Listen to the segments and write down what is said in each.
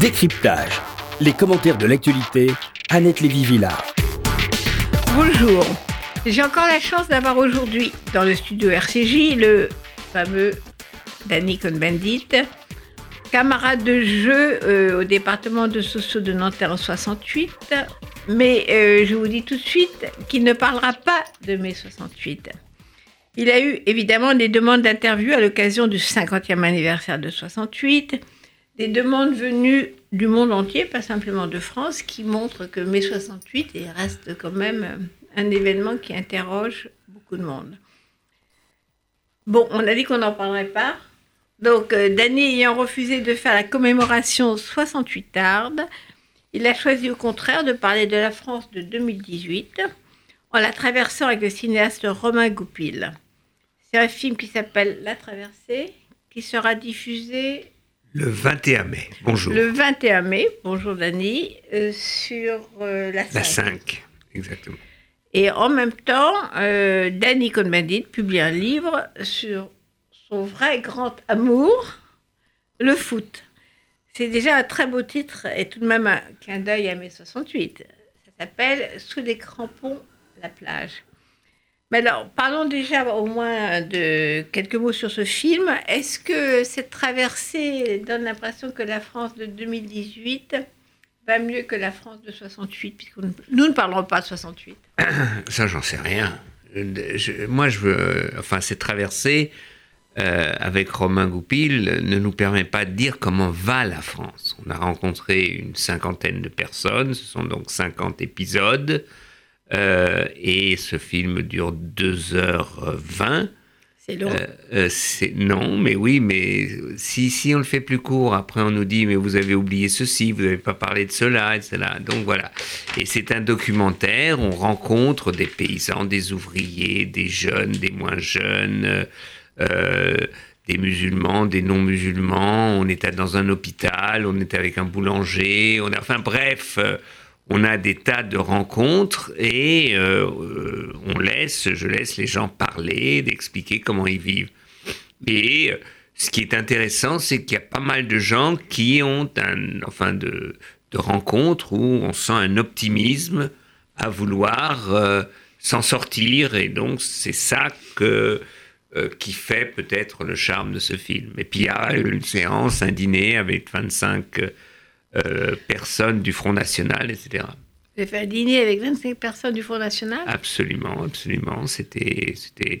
Décryptage. Les commentaires de l'actualité, Annette Lévy-Villard. Bonjour. J'ai encore la chance d'avoir aujourd'hui dans le studio RCJ le fameux Danny Cohn-Bendit, camarade de jeu euh, au département de Socio de Nanterre en 68. Mais euh, je vous dis tout de suite qu'il ne parlera pas de mai 68. Il a eu évidemment des demandes d'interview à l'occasion du 50e anniversaire de 68, des demandes venues du monde entier, pas simplement de France, qui montrent que mai 68 reste quand même un événement qui interroge beaucoup de monde. Bon, on a dit qu'on n'en parlerait pas. Donc, euh, ayant refusé de faire la commémoration 68 tarde, il a choisi au contraire de parler de la France de 2018 en la traversant avec le cinéaste Romain Goupil. C'est un film qui s'appelle La traversée, qui sera diffusé le 21 mai. Bonjour. Le 21 mai, bonjour Dani, euh, sur euh, la 5. La 5, exactement. Et en même temps, euh, Danny Cohn-Bendit publie un livre sur son vrai grand amour, le foot. C'est déjà un très beau titre et tout de même un clin d'œil à mai 68. Ça s'appelle Sous les crampons, la plage. Mais alors, parlons déjà au moins de quelques mots sur ce film. Est-ce que cette traversée donne l'impression que la France de 2018 va mieux que la France de 68 puisque Nous ne parlerons pas de 68. Ça, j'en sais rien. moi, je veux. Enfin, cette traversée euh, avec Romain Goupil ne nous permet pas de dire comment va la France. On a rencontré une cinquantaine de personnes, ce sont donc 50 épisodes. Euh, et ce film dure 2h20. C'est long. Euh, euh non, mais oui, mais si, si on le fait plus court, après on nous dit, mais vous avez oublié ceci, vous n'avez pas parlé de cela, etc. Donc voilà. Et c'est un documentaire, on rencontre des paysans, des ouvriers, des jeunes, des moins jeunes, euh, des musulmans, des non-musulmans. On était dans un hôpital, on était avec un boulanger, on a, enfin bref on a des tas de rencontres et euh, euh, on laisse, je laisse les gens parler, d'expliquer comment ils vivent. Et euh, ce qui est intéressant, c'est qu'il y a pas mal de gens qui ont un, enfin, de, rencontres où on sent un optimisme à vouloir s'en sortir. Et donc, c'est ça qui fait peut-être le charme de ce film. Et puis, il y a une séance, un dîner avec 25 euh, personnes du Front National, etc. Vous avez fait un dîner avec 25 personnes du Front National? Absolument, absolument. C'était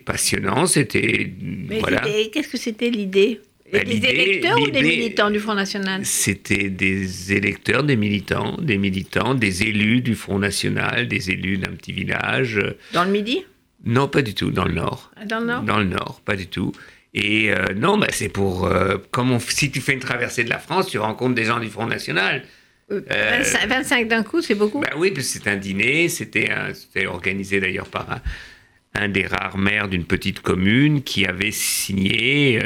passionnant. C'était. Voilà. Qu'est-ce que c'était l'idée? Ben, des électeurs ou des militants du Front National? C'était des électeurs, des militants, des militants, des élus du Front National, des élus d'un petit village. Dans le Midi? Non, pas du tout, dans le Nord. Dans le Nord? Dans le Nord, pas du tout. Et euh, non, bah, c'est pour. Euh, comme si tu fais une traversée de la France, tu rencontres des gens du Front National. 25 euh, d'un coup, c'est beaucoup bah Oui, c'est un dîner. C'était organisé d'ailleurs par un, des rares maires d'une petite commune qui avait signé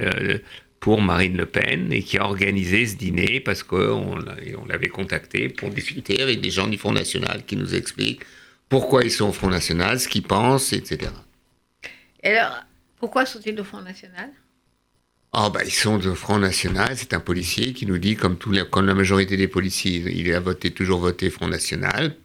pour Marine Le Pen et qui a organisé ce dîner parce qu'on on l'avait contacté pour discuter avec des gens du Front National qui nous expliquent pourquoi ils sont au Front National, ce qu'ils pensent, etc. Et alors, pourquoi sont-ils au Front National? Oh, bah, ils sont au Front National. C'est un policier qui nous dit, comme, tous les, comme la majorité des policiers, il a voté, toujours voté Front National.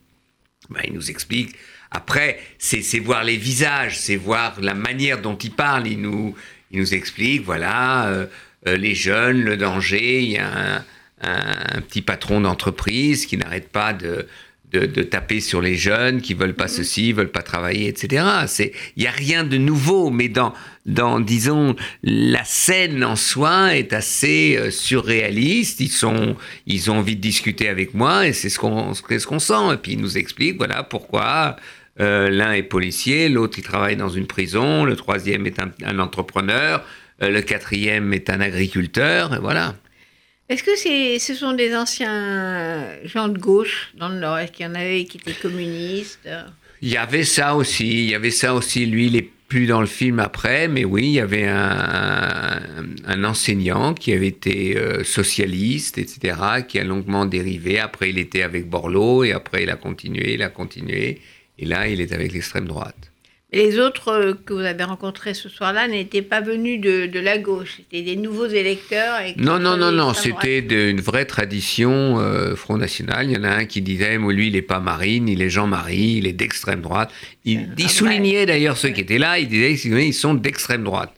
Bah, il nous explique. Après, c'est voir les visages, c'est voir la manière dont il parle. Il nous, il nous explique, voilà, euh, euh, les jeunes, le danger. Il y a un petit patron d'entreprise qui n'arrête pas de, de, taper sur les jeunes qui veulent pas mhm. ceci, veulent pas travailler, etc. C'est, il y a rien de nouveau, mais dans, dans, disons, la scène en soi est assez euh, surréaliste. Ils sont, ils ont envie de discuter avec moi et c'est ce qu'on, ce qu'on sent. Et puis ils nous expliquent, voilà, pourquoi. Euh, l'un est policier, l'autre il travaille dans une prison, le troisième est un, entrepreneur, euh, le quatrième est un agriculteur, et voilà. Est-ce que c'est, ce sont des anciens gens de gauche dans le Nord? Est-ce qu'il y en avait qui étaient communistes? Il y avait ça aussi. Il y avait ça aussi. Lui, il est plus dans le film après, mais oui, il y avait un, un enseignant qui avait été euh, socialiste, etc., qui a longuement dérivé. Après, il était avec Borloo, et après, il a continué, il a continué. Et là, il est avec l'extrême droite. Les autres euh, que vous avez rencontrés ce soir-là n'étaient pas venus de, de la gauche, c'était des nouveaux électeurs. Et Non, non, non, non, c'était une vraie tradition euh, Front National. Il y en a un qui disait, moi, lui, il n'est pas Marine, il est Jean-Marie, il est d'extrême droite. Il, il vrai. soulignait d'ailleurs ceux qui étaient là, il disait qu'ils sont d'extrême droite.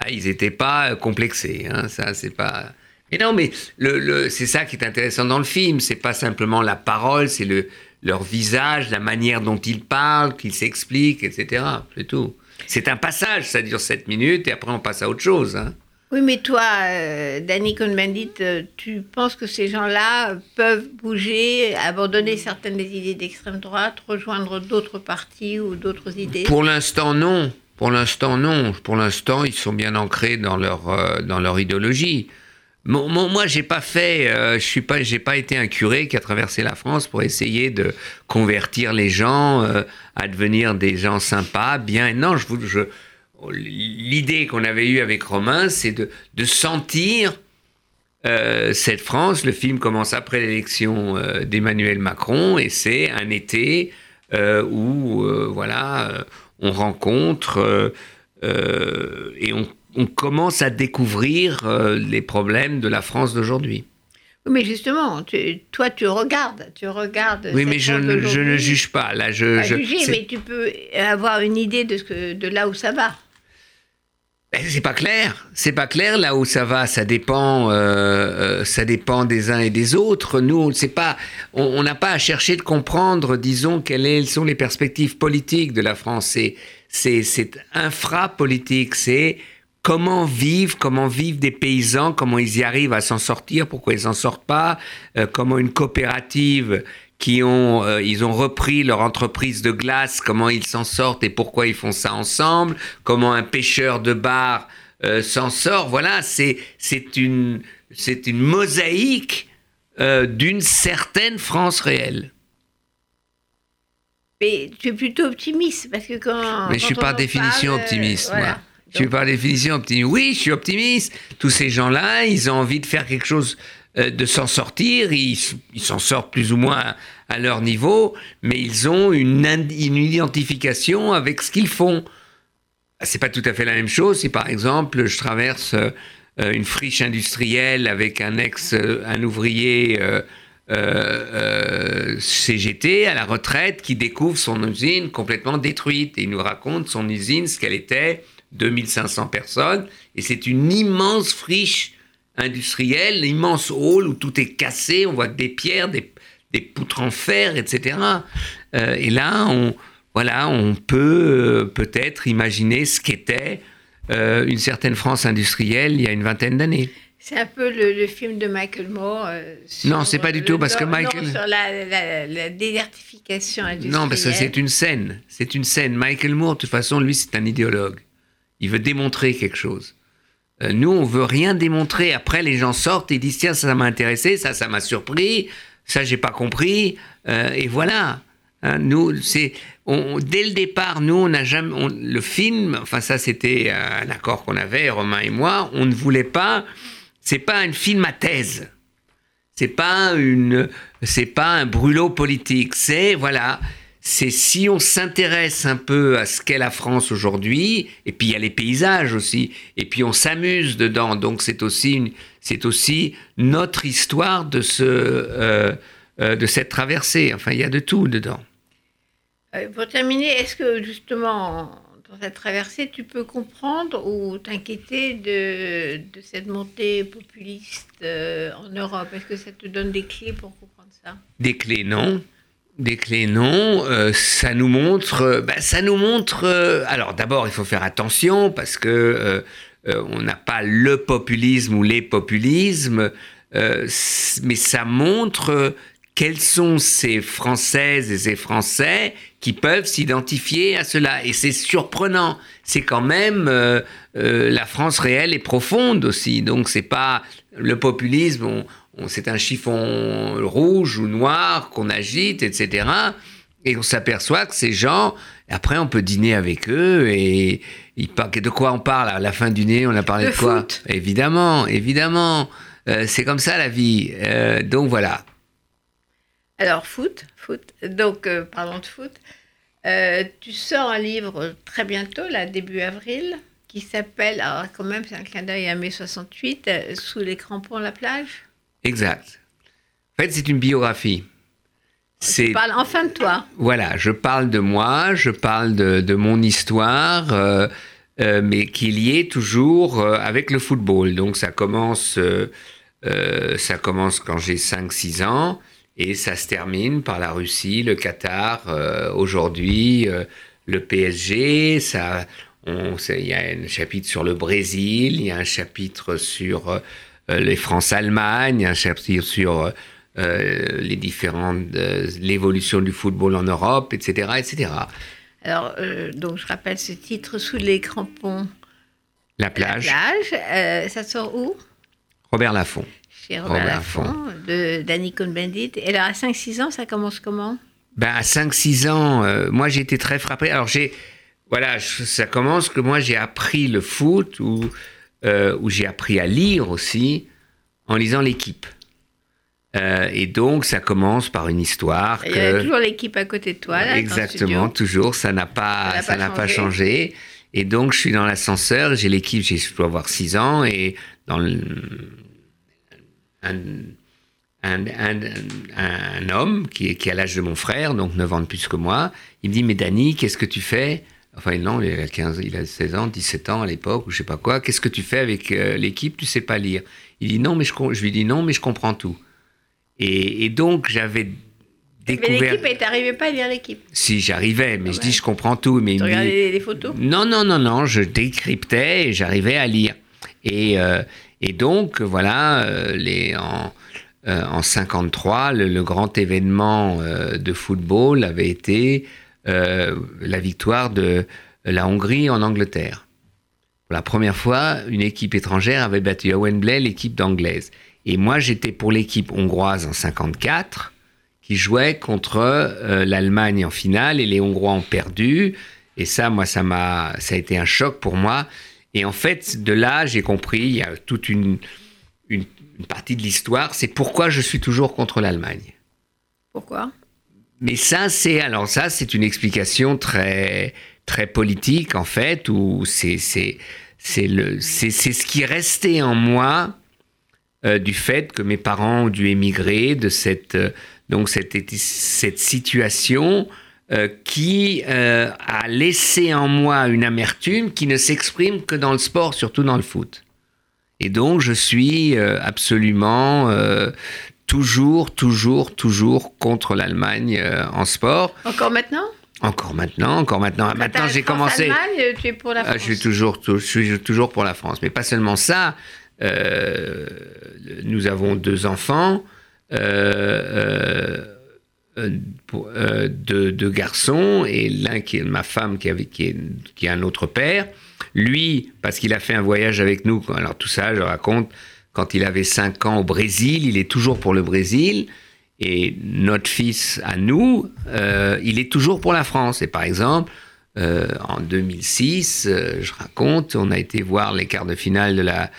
Ah, ils n'étaient pas euh, complexés, hein, ça, c'est pas... Mais non, mais le, le- c'est ça qui est intéressant dans le film, c'est pas simplement la parole, c'est le, leur visage, la manière dont ils parlent, qu'ils s'expliquent, etc. C'est tout. C'est un passage, ça dure 7 minutes, et après on passe à autre chose. Hein. Oui, mais toi, euh, Danny Cohn-Bendit, euh, tu penses que ces gens-là peuvent bouger, abandonner certaines des idées d'extrême droite, rejoindre d'autres partis ou d'autres idées? Pour l'instant, non. Pour l'instant, non. Pour l'instant, ils sont bien ancrés dans leur, euh, dans leur idéologie. Moi, j'ai pas fait, euh, je suis pas, j'ai pas été un curé qui a traversé la France pour essayer de convertir les gens euh, à devenir des gens sympas, bien. Non, je je, l'idée qu'on avait eue avec Romain, c'est de, sentir euh, cette France. Le film commence après l'élection d'Emmanuel Macron et c'est un été où, voilà, on rencontre et on, on commence à découvrir euh, les problèmes de la France d'aujourd'hui. Oui, mais justement, tu- toi, tu regardes, tu regardes. Oui, mais je, ne- je ne d'aujourd'hui. juge pas. Là, je, Pas je- juger, mais tu peux avoir une idée de, ce que, de là où ça va. Ben, C'est pas clair. C'est pas clair là où ça va. Ça dépend. euh, euh, ça dépend des uns et des autres. Nous, on sait pas. On n'a pas à chercher de comprendre, disons, quelles sont les perspectives politiques de la France. C'est c'est c'est infra-politique. C'est comment vivent, comment vivent des paysans, comment ils y arrivent à s'en sortir, pourquoi ils s'en sortent pas, euh, comment une coopérative qui ont, euh, ils ont repris leur entreprise de glace, comment ils s'en sortent et pourquoi ils font ça ensemble, comment un pêcheur de bar euh, s'en sort. Voilà, c'est c'est une c'est une mosaïque d'une certaine France réelle. Mais tu es plutôt optimiste, parce que quand. Mais je suis par définition parle, optimiste, voilà. moi. Suis Donc, par définition optimiste. Oui, je suis optimiste. Tous ces gens-là, ils ont envie de faire quelque chose, euh, de s'en sortir. Ils s'en sortent plus ou moins à, à leur niveau, mais ils ont une, une identification avec ce qu'ils font. C'est pas tout à fait la même chose si, par exemple, je traverse euh, euh, une friche industrielle avec un ex, euh, un ouvrier. euh, euh, euh, CGT à la retraite qui découvre son usine complètement détruite et il nous raconte son usine, ce qu'elle était, 2500 personnes, et c'est une immense friche industrielle, immense hall où tout est cassé, on voit que des pierres, des, des poutres en fer, etc. Euh, et là, on, voilà, on peut euh, peut-être imaginer ce qu'était euh, une certaine France industrielle il y a une vingtaine d'années. C'est un peu le, le film de Michael Moore. euh, Non, c'est pas du tout, parce que non, Michael- sur la, la- la désertification industrielle. Non, parce que c'est une scène. C'est une scène. Michael Moore, de toute façon, lui, c'est un idéologue. Il veut démontrer quelque chose. Euh, nous, on veut rien démontrer. Après, les gens sortent et disent tiens, ça, m'a intéressé, ça, ça m'a surpris, ça, j'ai pas compris. Euh, et voilà. Hein, nous, c'est dès le départ, nous, on n'a jamais le film. Enfin, ça, c'était un accord qu'on avait, Romain et moi. On ne voulait pas. C'est pas un film à thèse. C'est pas une, c'est pas un brûlot politique. C'est voilà, c'est si on s'intéresse un peu à ce qu'est la France aujourd'hui, et puis il y a les paysages aussi, et puis on s'amuse dedans. Donc c'est aussi c'est aussi notre histoire de ce, euh, euh, de cette traversée. Enfin, il y a de tout dedans. Euh, pour terminer, est-ce que justement, dans cette traversée, tu peux comprendre ou t'inquiéter de, de cette montée populiste en Europe? Est-ce que ça te donne des clés pour comprendre ça? Des clés, non. Non. Euh, ça nous montre. euh, bah, ça nous montre. euh, alors, d'abord, il faut faire attention parce que euh, on n'a pas le populisme ou les populismes, mais ça montre quelles sont ces Françaises et ces Français qui peuvent s'identifier à cela. Et c'est surprenant. C'est quand même la France réelle et profonde aussi. Donc c'est pas le populisme. On- c'est un chiffon rouge ou noir qu'on agite, etc. Et on s'aperçoit que ces gens, après on peut dîner avec eux et ils parlent- de quoi on parle à la fin du nez On a parlé De de, quoi foot. Évidemment, évidemment. Euh, c'est comme ça la vie. Euh, donc voilà. Alors, foot, foot. Donc, euh, parlons de foot. Tu sors un livre très bientôt, là, début avril, qui s'appelle, alors quand même, c'est un clin d'œil à mai 68, euh, Sous les crampons à la plage. Exact. En fait, c'est une biographie. Tu parles enfin de toi. Voilà, je parle de moi, je parle de, de mon histoire, euh, euh, mais qui est liée toujours euh, avec le football. Donc ça commence, ça commence quand j'ai 5-6 ans et ça se termine par la Russie, le Qatar, aujourd'hui le PSG. Ça, il y a un chapitre sur le Brésil, il y a un chapitre sur les France-Allemagne, un chapitre sur euh, les différentes euh, l'évolution du football en Europe, etc., etc. Alors, euh, donc, je rappelle ce titre, Sous les crampons La à la plage, plage. Euh, ça sort où? Robert Laffont. Chez Robert, Robert Laffont, de Danny Cohn-Bendit. Et alors, à 5-6 ans, ça commence comment? Ben, à 5-6 ans, euh, moi j'ai été très frappé. Alors j'ai, voilà, je- ça commence que moi j'ai appris le foot ou euh, où j'ai appris à lire aussi en lisant l'équipe. Euh, et donc ça commence par une histoire Il y a que toujours l'équipe à côté de toi, là, exactement toujours ça n'a pas Ça n'a ça pas n'a pas changé. Et donc je suis dans l'ascenseur, j'ai l'équipe, j'ai- je dois avoir 6 ans et dans le, un, un, un, un homme qui, est, qui a l'âge de mon frère, donc 9 ans de plus que moi, il me dit, mais Dany, qu'est-ce que tu fais? Enfin, non, il a, 15, il a 16 ans, 17 ans à l'époque, ou je sais pas quoi. Qu'est-ce que tu fais avec euh, l'équipe? Tu sais pas lire. Il dit, non, mais je, je lui dis, non, mais je comprends tout. Et, et donc, j'avais Mais découvert... l'équipe, et t'arrivais pas à lire l'équipe. Si, j'arrivais, mais je dis, je comprends tout. Mais il Tu dit, regardais les, les photos? Non, non, non, non, je décryptais et j'arrivais à lire. Et, euh, et donc, voilà, euh, les, en, en 53, le, le grand événement de football avait été la victoire de la Hongrie en Angleterre. Pour la première fois, une équipe étrangère avait battu à Wembley l'équipe d'anglaise. Et moi, j'étais pour l'équipe hongroise en 54 qui jouait contre euh, l'Allemagne en finale et les Hongrois ont perdu. Et ça, moi, ça m'a, ça a été un choc pour moi. Et en fait, de là, j'ai compris, il y a toute une, une partie de l'histoire, c'est pourquoi je suis toujours contre l'Allemagne. Pourquoi? Mais ça, c'est alors ça, c'est une explication très très politique en fait, où c'est c'est c'est le c'est ce qui restait en moi euh, du fait que mes parents ont dû émigrer de cette euh, donc cette cette situation euh, qui a laissé en moi une amertume qui ne s'exprime que dans le sport, surtout dans le foot. Et donc, je suis absolument toujours, toujours, toujours contre l'Allemagne euh, en sport. Encore maintenant? Encore maintenant, encore maintenant. Maintenant, j'ai commencé. Allemagne, tu es pour la Ah, France. je suis toujours, tou- je suis toujours pour la France, mais pas seulement ça. euh, nous avons deux enfants, euh, pour- deux, deux garçons, et l'un qui est ma femme qui, avait, qui, est, qui a un autre père. Lui, parce qu'il a fait un voyage avec nous, alors tout ça, je raconte, quand il avait 5 ans au Brésil, il est toujours pour le Brésil. Et notre fils à nous, euh, il est toujours pour la France. Et par exemple, euh, en 2006, euh, je raconte, on a été voir les quarts de finale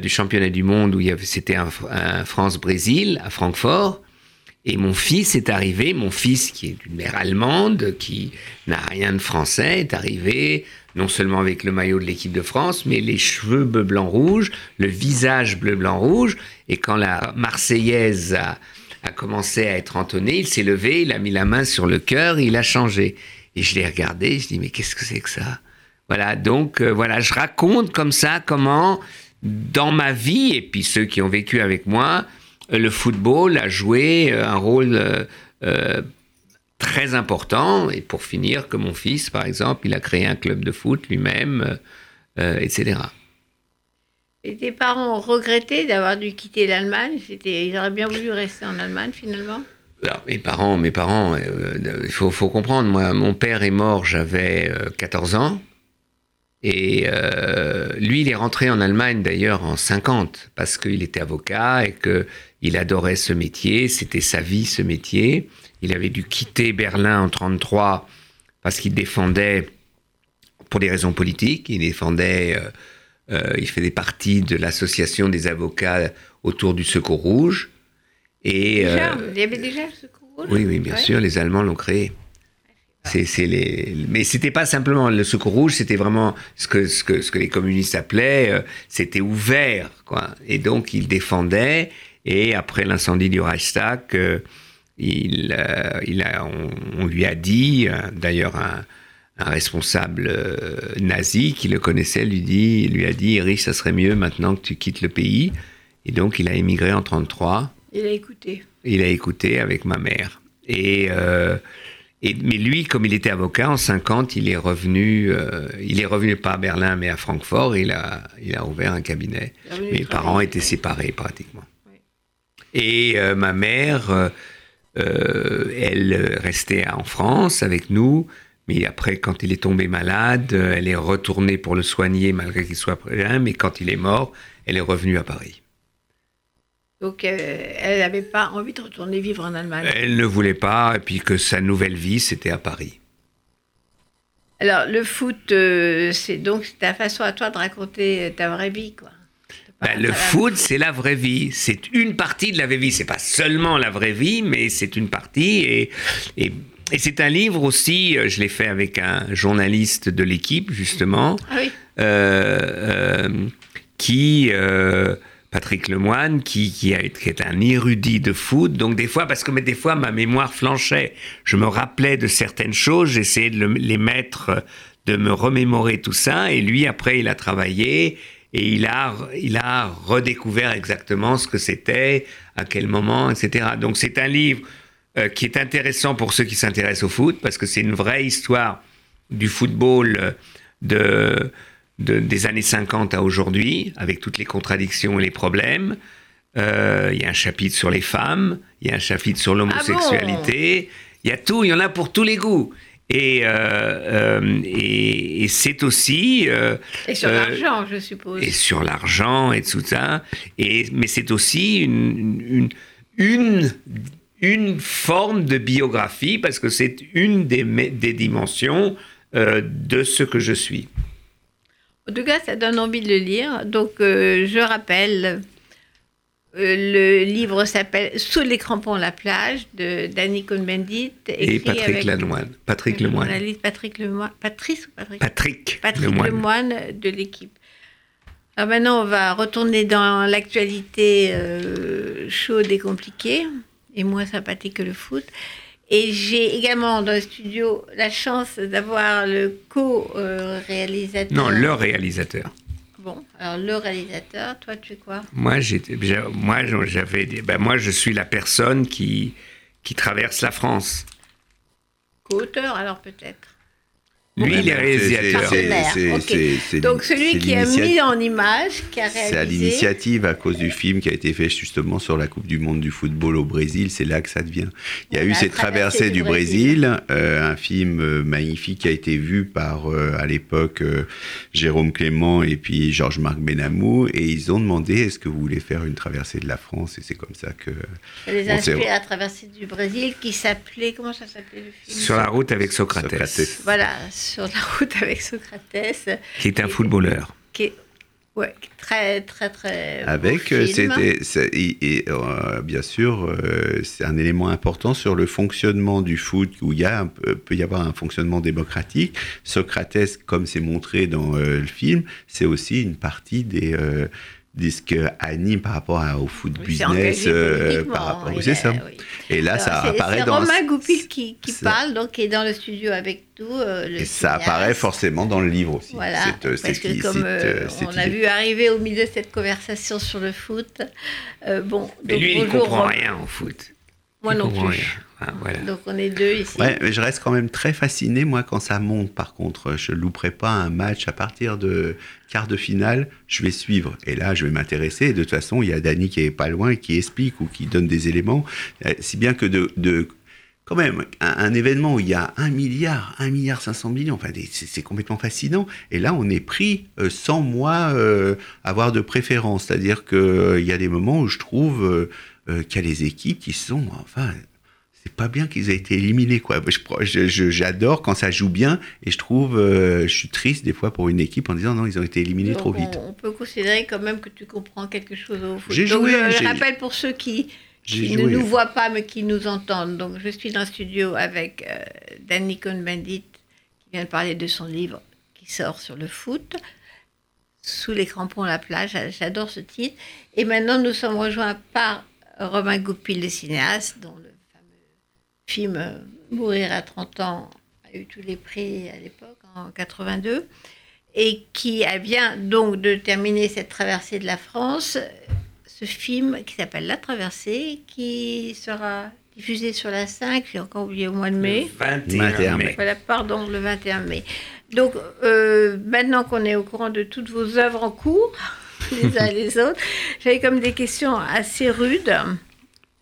du championnat du monde où c'était un, un France-Brésil à Francfort. Et mon fils est arrivé, mon fils qui est d'une mère allemande, qui n'a rien de français, est arrivé non seulement avec le maillot de l'équipe de France, mais les cheveux bleu, blanc, rouge, le visage bleu, blanc, rouge. Et quand la Marseillaise a, a commencé à être entonnée, il s'est levé, il a mis la main sur le cœur, il a changé. Et je l'ai regardé, je dis mais qu'est-ce que c'est que ça? Voilà, donc euh, voilà, je raconte comme ça comment dans ma vie et puis ceux qui ont vécu avec moi, euh, le football a joué euh, un rôle euh, euh, très important. Et pour finir, que mon fils, par exemple, il a créé un club de foot lui-même, euh, euh, etc. Et tes parents ont regretté d'avoir dû quitter l'Allemagne? Ils auraient bien voulu rester en Allemagne finalement? Alors, mes parents, mes parents, euh, il faut, faut comprendre, moi, mon père est mort, j'avais euh, 14 ans. Et euh, lui, il est rentré en Allemagne d'ailleurs en 50 parce qu'il était avocat et que il adorait ce métier, c'était sa vie ce métier. Il avait dû quitter Berlin en 33 parce qu'il défendait, pour des raisons politiques, il défendait, euh, euh, il faisait partie de l'association des avocats autour du Secours Rouge. Et, Déjà, euh, Il y avait déjà le secours rouge? Oui, oui, bien Ouais. sûr, les Allemands l'ont créé. C'est, c'est les, mais c'était pas simplement le secours rouge, c'était vraiment ce que, ce que, ce que les communistes appelaient, euh, c'était ouvert, quoi. Et donc ils défendaient. Et après l'incendie du Reichstag, euh, il, euh, il a, on, on lui a dit, euh, d'ailleurs un, un responsable euh, nazi qui le connaissait lui dit, lui a dit, Erich, ça serait mieux maintenant que tu quittes le pays. Et donc il a émigré en 33. Il a écouté. Il a écouté avec ma mère. Et, euh, et mais lui, comme il était avocat en 50, il est revenu. euh, il est revenu pas à Berlin, mais à Francfort. Il a, il a ouvert un cabinet. Mes parents étaient séparés pratiquement. Et euh, ma mère, euh, euh, elle restait en France avec nous. Mais après, quand il est tombé malade, euh, elle est retournée pour le soigner malgré qu'il soit prêt. Mais quand il est mort, elle est revenue à Paris. Donc, euh, elle n'avait pas envie de retourner vivre en Allemagne. Elle ne voulait pas, et puis que sa nouvelle vie, c'était à Paris. Alors, le foot, euh, c'est donc ta façon à toi de raconter euh, ta vraie vie, quoi. Ben, le foot, c'est la vraie vie. C'est une partie de la vraie vie. C'est pas seulement la vraie vie, mais c'est une partie. Et, et, et c'est un livre aussi, euh, je l'ai fait avec un journaliste de l'équipe, justement, Ah oui. euh, euh, qui... euh, Patrick Lemoine, qui, qui, a- qui est un érudit de foot. Donc des fois, parce que mais des fois ma mémoire flanchait, je me rappelais de certaines choses, j'essayais de le- les mettre, de me remémorer tout ça. Et lui, après, il a travaillé et il a, il a redécouvert exactement ce que c'était, à quel moment, etc. Donc c'est un livre euh, qui est intéressant pour ceux qui s'intéressent au foot, parce que c'est une vraie histoire du football euh, de, de- des années 50 à aujourd'hui, avec toutes les contradictions et les problèmes. Euh, Il y a un chapitre sur les femmes, il y a un chapitre sur l'homosexualité, il y a tout, il y en a pour tous les goûts. Et, euh, euh, et, et c'est aussi... euh, Et sur l'argent, je suppose. et sur l'argent et tout ça. Et, mais c'est aussi une, une, une, une forme de biographie parce que c'est une des, des dimensions de ce que je suis. En tout cas, ça donne envie de le lire. Donc, je rappelle, le livre s'appelle Sous les crampons la plage de Danny Cohn-Bendit. Et Patrick avec Lanoine. Patrick le Lemoine. journaliste Patrick Lemoine. Patrice ou Patrick Patrick, Patrick Lemoine. Lemoine de l'équipe. Alors maintenant, on va retourner dans l'actualité euh, chaude et compliquée, et moins sympathique que le foot. Et j'ai également dans le studio la chance d'avoir le co-réalisateur. Non, le réalisateur. Bon, alors le réalisateur, toi, tu es quoi? Moi, j'étais, moi, j'avais, ben, moi, je suis la personne qui, qui traverse la France. Co-auteur, alors peut-être? Lui, il est réalisateur. Partenaire, c'est- ok. c'est- c'est Donc celui c'est qui a mis en image, qui a réalisé. C'est à l'initiative, à cause du film qui a été fait justement sur la Coupe du Monde du football au Brésil, c'est là que ça devient. Il y a On eu a cette traversé traversée du du Brésil, euh, un film euh, magnifique qui a été vu par, euh, à l'époque, euh, Jérôme Clément et puis Georges-Marc Benamou, et ils ont demandé est-ce que vous voulez faire une traversée de la France, et c'est comme ça que... Ça les a inspirés à traverser du Brésil, qui s'appelait. Comment ça s'appelait le film? Sur la route avec Socrates, Socrates. Voilà, sur la route avec Socrates, qui est un footballeur. qui est ouais, très, très, très. Avec, euh, c'était, euh, bien sûr, euh, c'est un élément important sur le fonctionnement du foot, où il y a peut y avoir un fonctionnement démocratique. Socrates, comme c'est montré dans euh, le film, c'est aussi une partie des, euh, des ce que anime par rapport à- au foot Oui, c'est business. euh, par rapport, il c'est est- ça. oui. Et là, Alors, ça c'est- apparaît c'est dans. Romain Goupil qui, qui c'est- parle, donc qui est dans le studio avec nous. euh, le Et ça cinéaste. apparaît forcément dans le livre aussi. Voilà, cette, euh, parce cette- que comme cette, euh, euh, cette on a idée. vu arriver au milieu de cette conversation sur le foot, euh, bon. Mais donc lui, il comprend Romain. rien au foot. Moi Il non plus. rien. Ah, voilà. Donc on est deux ici. Ouais, mais je reste quand même très fasciné, moi, quand ça monte. Par contre, je louperai pas un match à partir de quart de finale, je vais suivre. Et là, je vais m'intéresser. De toute façon, il y a Dany qui est pas loin et qui explique ou qui donne des éléments. Euh, Si bien que de, de quand même, un, un événement où il y a un milliard, un milliard 500 millions, enfin, des- c'est complètement fascinant. Et là, on est pris euh, sans moi euh, avoir de préférence. C'est-à-dire qu'il y a des moments où je trouve euh, euh, qu'il y a les équipes qui sont, enfin, c'est pas bien qu'ils aient été éliminés quoi. Je je- je- J'adore quand ça joue bien et je trouve, euh, je suis triste des fois pour une équipe en disant non ils ont été éliminés Donc, trop vite. On, peut considérer quand même que tu comprends quelque chose au foot. J'ai joué, je, je j'ai- rappelle pour ceux qui ne joué. nous voient pas mais qui nous entendent. Donc je suis dans le studio avec euh, Danny Cohn-Bendit qui vient de parler de son livre qui sort sur le foot. Sous les crampons à la plage, J'a- j'adore ce titre. Et maintenant nous sommes rejoints par Romain Goupil, le cinéaste, dont film euh, Mourir à 30 ans a eu tous les prix à l'époque, en 82, et qui a- vient donc de terminer cette traversée de la France ce film qui s'appelle La Traversée, qui sera diffusé sur la 5, j'ai encore oublié au mois de mai. 21 21 mai. mai. Voilà, pardon, le 21 mai. Donc, euh, maintenant qu'on est au courant de toutes vos œuvres en cours, les uns et les autres, j'avais comme des questions assez rudes.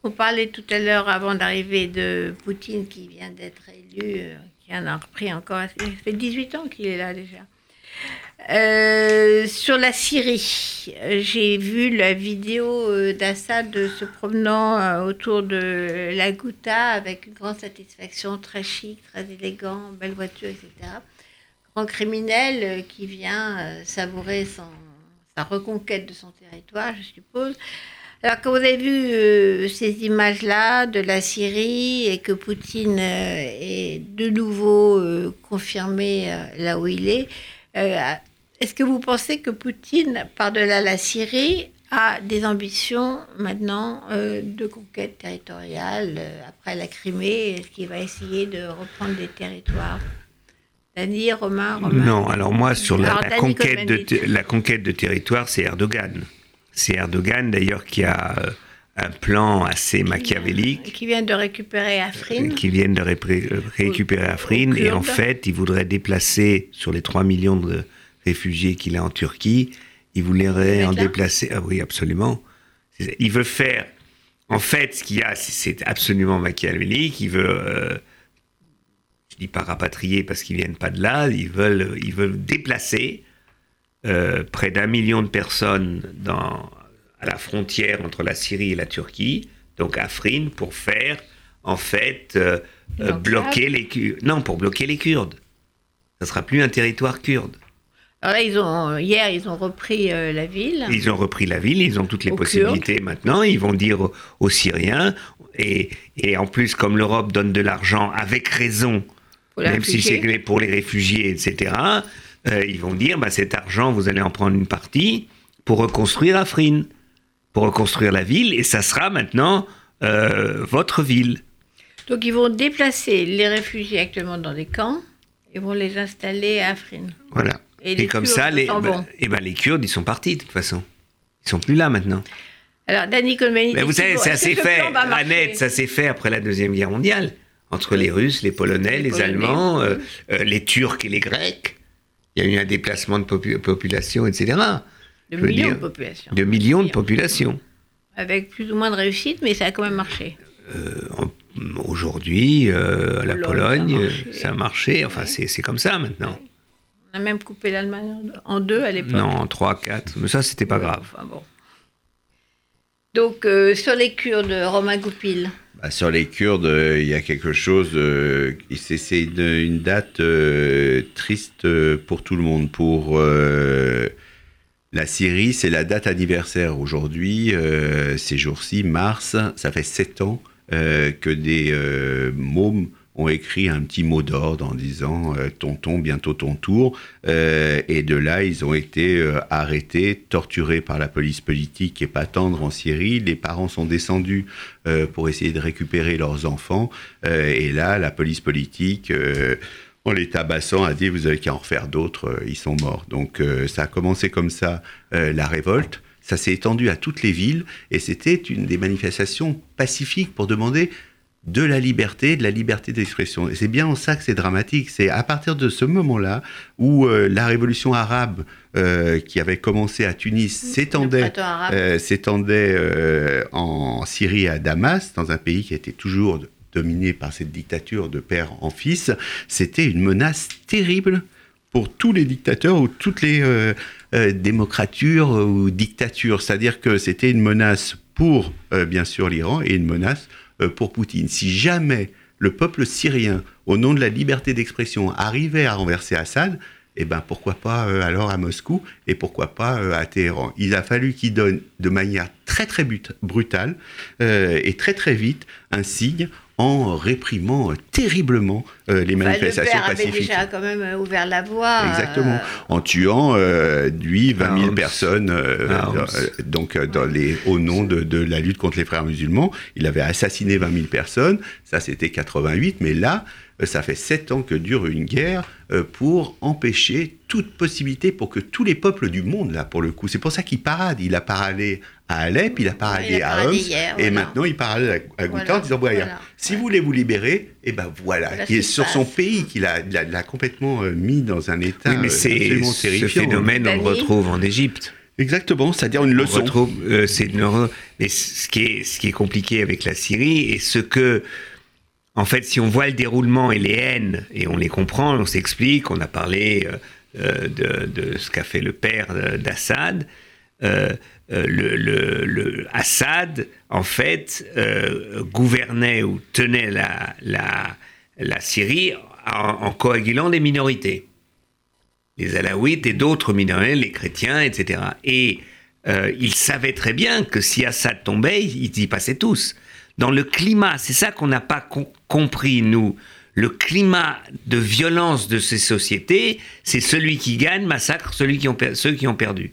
On parlait tout à l'heure, avant d'arriver, de Poutine qui vient d'être élu, euh, qui en a repris encore. Ça fait 18 ans qu'il est là déjà. Euh, sur la Syrie, j'ai vu la vidéo euh, d'Assad se promenant autour de la Ghouta avec une grande satisfaction, très chic, très élégant, belle voiture, etc. Grand criminel qui vient savourer sa reconquête de son territoire, je suppose. Alors, quand vous avez vu euh, ces images-là de la Syrie et que Poutine euh, est de nouveau euh, confirmé là où il est, est-ce que vous pensez que Poutine, par-delà la Syrie, a des ambitions maintenant de conquête territoriale après la Crimée? Est-ce qu'il va essayer de reprendre des territoires? Dany, Romain, Romain. Non, alors moi, sur la, Alors, la conquête, de, la conquête de territoire, c'est Erdogan. C'est Erdogan, d'ailleurs, qui a euh, un plan assez machiavélique, Qui vient de récupérer Afrin. qui viennent de euh, récupérer Afrin. Et en fait, il voudrait déplacer, sur les 3 millions de réfugiés qu'il a en Turquie, il voudrait en déplacer... Ah oui, absolument. Il veut faire... En fait, ce qu'il y a, c'est- c'est absolument machiavélique. Il veut... euh, je dis pas rapatrier parce qu'ils viennent pas de là, ils veulent, ils veulent déplacer euh, près d'un million de personnes dans, à la frontière entre la Syrie et la Turquie, donc Afrin, pour faire en fait euh, euh, bloquer les Kurdes. Non, pour bloquer les Kurdes. Ça sera plus un territoire kurde. Alors là, ils ont, hier, ils ont repris euh, la ville. Ils ont repris la ville, ils ont toutes les possibilités maintenant. Ils vont dire aux, aux Syriens, et, et en plus, comme l'Europe donne de l'argent avec raison, Pour même si c'est pour les réfugiés, etc., euh, ils vont dire bah, cet argent, vous allez en prendre une partie pour reconstruire Afrin, pour reconstruire la ville, et ça sera maintenant euh, votre ville. Donc, ils vont déplacer les réfugiés actuellement dans des camps et vont les installer à Afrin. Voilà. Et Et, comme Kurdes ça, les, s'en bah, eh ben, les Kurdes, ils sont partis de toute façon. Ils sont plus là maintenant. Alors, Danny Mais vous savez, ça s'est fait, Annette, ça s'est fait après la Deuxième Guerre mondiale, entre les Russes, les Polonais, Les les, Polonais. Allemands, euh, euh, les Turcs et les Grecs. Il y a eu un déplacement de popu- population, etc. De je millions dire, de populations. De millions de Millions. populations. Avec plus ou moins de réussite, mais ça a quand même marché. Euh, Aujourd'hui, euh, la Pologne, ça a marché. ça a marché. Enfin, Ouais. c'est comme ça maintenant. On a même coupé l'Allemagne en deux à l'époque. Non, en 3, 4. Mais ça, c'était pas grave. Enfin, bon. Donc, euh, sur les Kurdes, Romain Goupil. Bah, sur les Kurdes, euh, il y a quelque chose. euh, c'est une, une date triste pour tout le monde. Pour la Syrie, c'est la date anniversaire aujourd'hui. ces jours-ci, mars, ça fait sept ans que des mômes ont écrit un petit mot d'ordre en disant euh, tonton, bientôt ton tour. Euh, et de là, ils ont été euh, arrêtés, torturés par la police politique et pas tendre en Syrie. Les parents sont descendus pour essayer de récupérer leurs enfants. Et là, la police politique, en les tabassant, a dit vous avez qu'à en refaire d'autres, ils sont morts. Donc ça a commencé comme ça, la révolte. Ça s'est étendu à toutes les villes et c'était une des manifestations pacifiques pour demander de la liberté, de la liberté d'expression. Et c'est bien en ça que c'est dramatique. C'est à partir de ce moment-là où euh, la révolution arabe euh, qui avait commencé à Tunis s'étendait euh, s'étendait en Syrie à Damas, dans un pays qui était toujours dominé par cette dictature de père en fils, c'était une menace terrible pour tous les dictateurs ou toutes les démocratures ou dictatures. C'est-à-dire que c'était une menace pour, bien sûr, l'Iran et une menace pour Poutine. Si jamais le peuple syrien, au nom de la liberté d'expression, arrivait à renverser Assad, eh ben pourquoi pas euh, alors à Moscou et pourquoi pas euh, à Téhéran. Il a fallu qu'il donne de manière très très brutale euh, et très très vite un signe en réprimant terriblement les manifestations le père pacifiques. avait déjà quand même ouvert la voie. Exactement. En tuant, lui, 20 000 personnes donc, dans les, au nom de, de, la lutte contre les frères musulmans. Il avait assassiné 20 000 personnes. Ça, c'était 88. Mais là, euh, ça fait sept ans que dure une guerre euh, pour empêcher toute possibilité pour que tous les peuples du monde, là, pour le coup, c'est pour ça qu'il parade. Il a paradé à Alep, il a paradé à Homs, et maintenant il parade à, Ghouta en disant voilà, si vous voulez vous libérer, et eh ben voilà. il est sur son pays qu'il a, l'a complètement euh, mis dans un état oui, mais absolument terrifiant. Ce phénomène, on le retrouve en Égypte. Exactement, c'est-à-dire une leçon. c'est mais ce qui est ce qui est compliqué avec la Syrie et ce que en fait, si on voit le déroulement et les haines, et on les comprend, on s'explique, on a parlé euh, euh, de, ce qu'a fait le père d'Assad, euh, le, Assad, en fait, gouvernait ou tenait la, la, Syrie en, coagulant les minorités. Les Alaouites et d'autres minorités, les chrétiens, etc. Et il savait très bien que si Assad tombait, ils y passaient tous dans le climat, c'est ça qu'on n'a pas compris, nous. Le climat de violence de ces sociétés, c'est celui qui gagne massacre celui qui ont ceux qui ont perdu.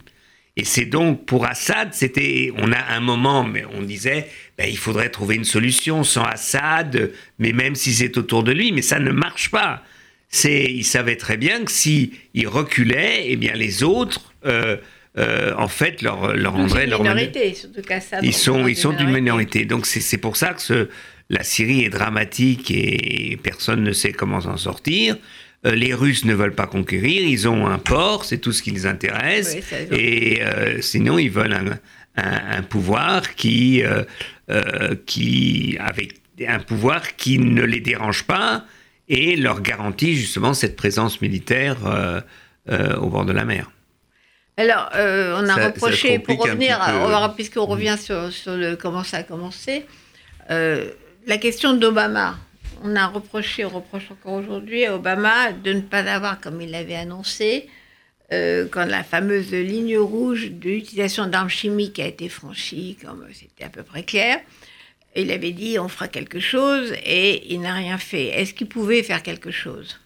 Et c'est donc pour Assad, c'était, on a un moment, mais on disait, ben, il faudrait trouver une solution sans Assad, mais même si c'est autour de lui, mais ça ne marche pas. C'est, il savait très bien que si il reculait, eh bien les autres euh, euh, en fait, leur, leur rendrait leur minorité, surtout ça, ils sont ils sont d'une minorité. Donc c'est pour ça que ce, la Syrie est dramatique et personne ne sait comment s'en sortir. Euh, les Russes ne veulent pas conquérir, ils ont un port, c'est tout ce qui les intéresse. et euh, sinon, ils veulent un, un, pouvoir qui, qui, avec un pouvoir qui ne les dérange pas et leur garantit justement cette présence militaire au bord de la mer. Alors, euh, on a reproché, pour revenir, puisqu'on revient sur, le, comment ça a commencé, euh, la question d'Obama. On a reproché, on reproche encore aujourd'hui à Obama de ne pas avoir, comme il l'avait annoncé, euh, quand la fameuse ligne rouge de l'utilisation d'armes chimiques a été franchie, comme c'était à peu près clair, il avait dit on fera quelque chose et il n'a rien fait. Est-ce qu'il pouvait faire quelque chose?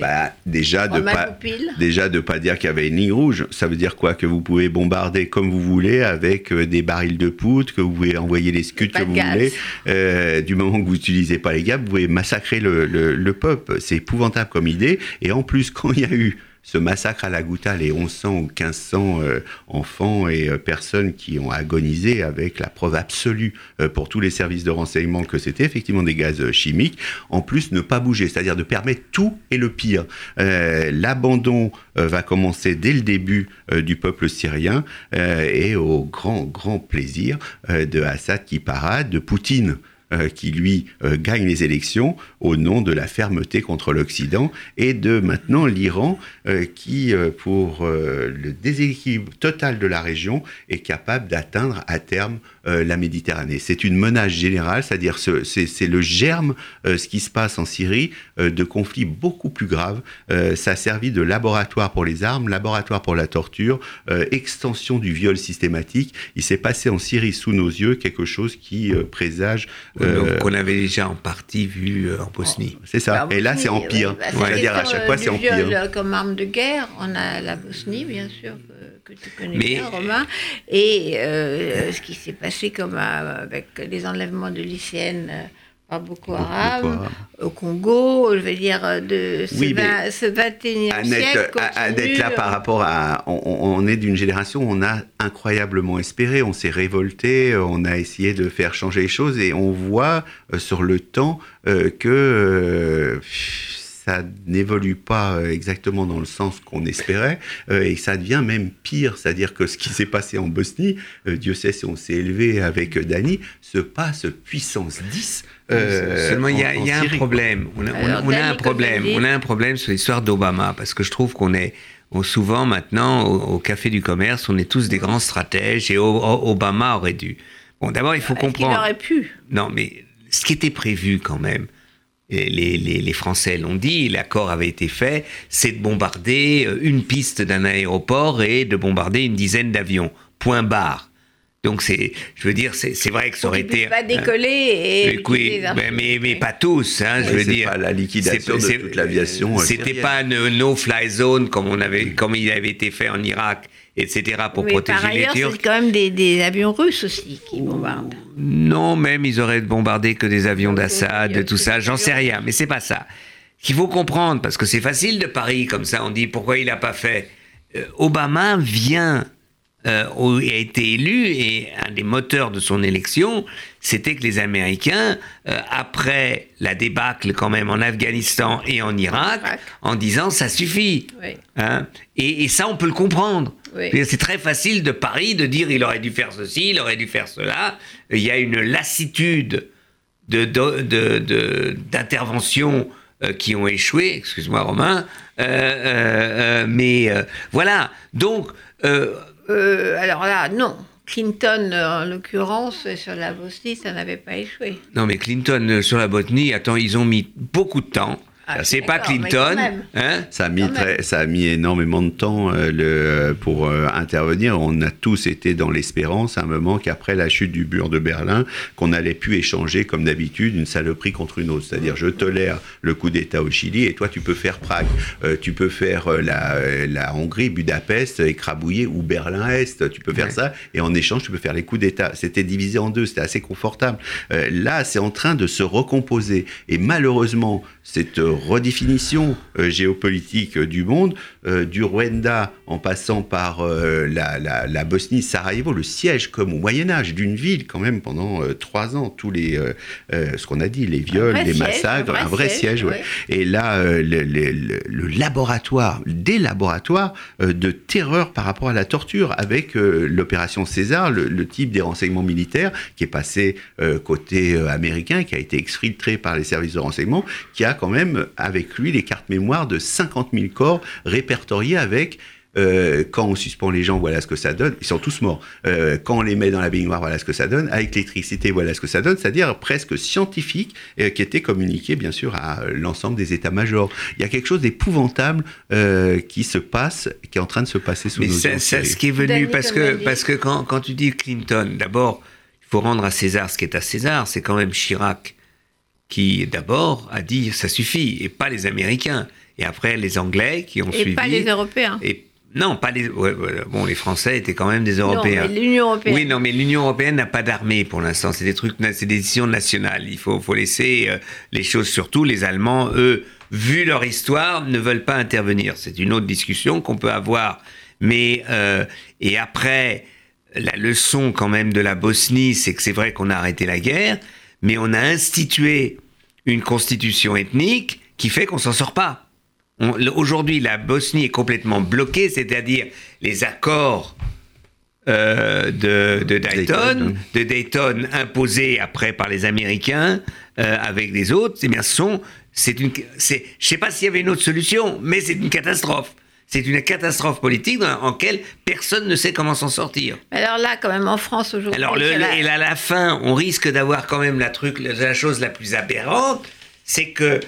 Bah, déjà de pas déjà de pas dire qu'il y avait une ligne rouge, ça veut dire quoi? Que vous pouvez bombarder comme vous voulez avec euh, des barils de poudre, que vous pouvez envoyer les scuds que vous voulez. Euh, du moment que vous n'utilisez pas les gaz, vous pouvez massacrer le, le peuple. C'est épouvantable comme idée. Et en plus, quand il y a eu ce massacre à la Ghouta, les 1100 ou 1500 euh, enfants et euh, personnes qui ont agonisé avec la preuve absolue euh, pour tous les services de renseignement que c'était effectivement des gaz chimiques, en plus ne pas bouger, c'est-à-dire de permettre tout et le pire. L'abandon va commencer dès le début du peuple syrien et au grand, grand plaisir de Assad qui parade, de Poutine euh, qui lui euh, gagne les élections au nom de la fermeté contre l'Occident et de maintenant l'Iran euh, qui, pour le déséquilibre total de la région, est capable d'atteindre à terme la Méditerranée. C'est une menace générale, c'est-à-dire c'est le germe, ce qui se passe en Syrie, de conflits beaucoup plus graves. ça a servi de laboratoire pour les armes, laboratoire pour la torture, extension du viol systématique. Il s'est passé en Syrie sous nos yeux quelque chose qui présage euh, qu'on avait déjà en partie vu euh, en Bosnie. Oh, c'est ça. Bah, et là, c'est en pire. Bah, C'est-à-dire à chaque fois, c'est en pire. Comme arme de guerre, on a la Bosnie, bien sûr, que, tu connais bien, Romain. Et euh, ce qui s'est passé comme avec les enlèvements de lycéennes par Boko Haram, au Congo, je veux dire, de ce, oui, 21e siècle. Annette, là, par rapport à. On, est d'une génération où on a incroyablement espéré, on s'est révolté, on a essayé de faire changer les choses et on voit euh, sur le temps euh, que. Euh, ça n'évolue pas exactement dans le sens qu'on espérait, et ça devient même pire, c'est-à-dire que ce qui s'est passé en Bosnie, Dieu sait si on s'est élevé avec Dany, se passe puissance 10 euh, Seulement, il y a, un problème. On a, un problème. On a un problème sur l'histoire d'Obama parce que je trouve qu'on est souvent maintenant au, café du commerce, on est tous des grands stratèges et Obama aurait dû. Bon, d'abord, il faut comprendre. Il aurait pu. Non, mais ce qui était prévu quand même les, Français l'ont dit, l'accord avait été fait, c'est de bombarder euh, une piste d'un aéroport et de bombarder une dizaine d'avions. Point barre. Donc c'est, je veux dire, c'est vrai que ça aurait été. pas décoller et. Oui, mais, mais, pas tous, hein, je veux c'est dire. pas la liquidation de toute l'aviation, euh, C'était pas une no-fly zone comme on avait, comme il avait été fait en Irak, etc. pour Mais protéger par ailleurs, les Turcs. c'est quand même des, des avions russes aussi qui bombardent. Non, même ils auraient bombardé que des avions d'Assad, a tout ça, j'en sais rien, mais c'est pas ça. Ce qu'il faut comprendre, parce que c'est facile de Paris comme ça, on dit pourquoi il n'a pas fait. Euh, Obama vient, euh, au- a été élu et un des moteurs de son élection, c'était que les Américains, euh, après la débâcle quand même en Afghanistan et en Irak, Irak. en disant ça suffit. Oui. Hein et, et ça, on peut le comprendre. Oui. C'est très facile de Paris de dire il aurait dû faire ceci, il aurait dû faire cela. Il y a une lassitude de, de, de- de- d'interventions euh, qui ont échoué, excuse-moi Romain, Euh, euh, euh, mais voilà. Donc, euh, alors là, non. Clinton, euh, en l'occurrence, sur la Bosnie, ça n'avait pas échoué. non mais Clinton euh, sur la Botnie, attends, ils ont mis beaucoup de temps. Ah, c'est pas Clinton, hein Ça a mis, très- ça a mis énormément de temps euh, le, pour euh, intervenir. On a tous été dans l'espérance à un moment qu'après la chute du mur de Berlin, qu'on allait pu échanger comme d'habitude une saloperie contre une autre. C'est-à-dire, je tolère le coup d'État au Chili et toi, tu peux faire Prague, Euh, tu peux faire euh, la, euh, la Hongrie, Budapest, écrabouillé ou Berlin-Est. Tu peux faire Ouais. ça et en échange, tu peux faire les coups d'État. C'était divisé en deux, c'était assez confortable. Euh, là, c'est en train de se recomposer et malheureusement, cette redéfinition euh, géopolitique euh, du monde, euh, du Rwanda en passant par la, la, la Bosnie, Sarajevo, le siège comme au Moyen Âge d'une ville quand même pendant trois ans, tous les, ce qu'on a dit, les viols, les siège, massacres, un vrai siège, siège. ouais. ouais. Et là, le, le- le- le laboratoire, des laboratoires de terreur par rapport à la torture, avec l'opération César, le, type des renseignements militaires qui est passé côté américain, qui a été exfiltré par les services de renseignement, qui a quand même avec lui les cartes mémoire de 50 000 corps répertoriés avec euh, quand on suspend les gens, voilà ce que ça donne. Ils sont tous morts. Euh, quand on les met dans la baignoire, voilà ce que ça donne. Avec l'électricité, voilà ce que ça donne. C'est-à-dire presque scientifique, euh, qui était communiqué, bien sûr, à euh, l'ensemble des états-majors. Il y a quelque chose d'épouvantable euh, qui se passe, qui est en train de se passer sous Mais nos yeux. ça, ce qui est venu, Danny parce que, parce que quand, quand tu dis Clinton, d'abord, il faut rendre à César ce qui est à César. C'est quand même Chirac qui, d'abord, a dit ça suffit, et pas les Américains. Et après, les Anglais qui ont Et suivi. pas les Européens. Et non, pas les. ouais, bon, les Français étaient quand même des Européens. Non, mais l'Union européenne. Oui, non, mais l'Union européenne n'a pas d'armée pour l'instant. C'est des trucs, c'est des décisions nationales. Il faut, faut laisser euh, les choses. Surtout, les Allemands, eux, vu leur histoire, ne veulent pas intervenir. C'est une autre discussion qu'on peut avoir. Mais euh, et après, la leçon quand même de la Bosnie, c'est que c'est vrai qu'on a arrêté la guerre, mais on a institué une constitution ethnique qui fait qu'on s'en sort pas. Aujourd'hui, la Bosnie est complètement bloquée, c'est-à-dire les accords euh, de, de Dayton, Dayton, de Dayton imposés après par les Américains euh, avec les autres, eh bien, sont, c'est une, c'est, je sais pas s'il y avait une autre solution, mais c'est une catastrophe. C'est une catastrophe politique dans, en laquelle personne ne sait comment s'en sortir. Alors là, quand même, en France aujourd'hui. Alors, le, la- et à la fin, on risque d'avoir quand même la, truc, la, chose la plus aberrante, c'est que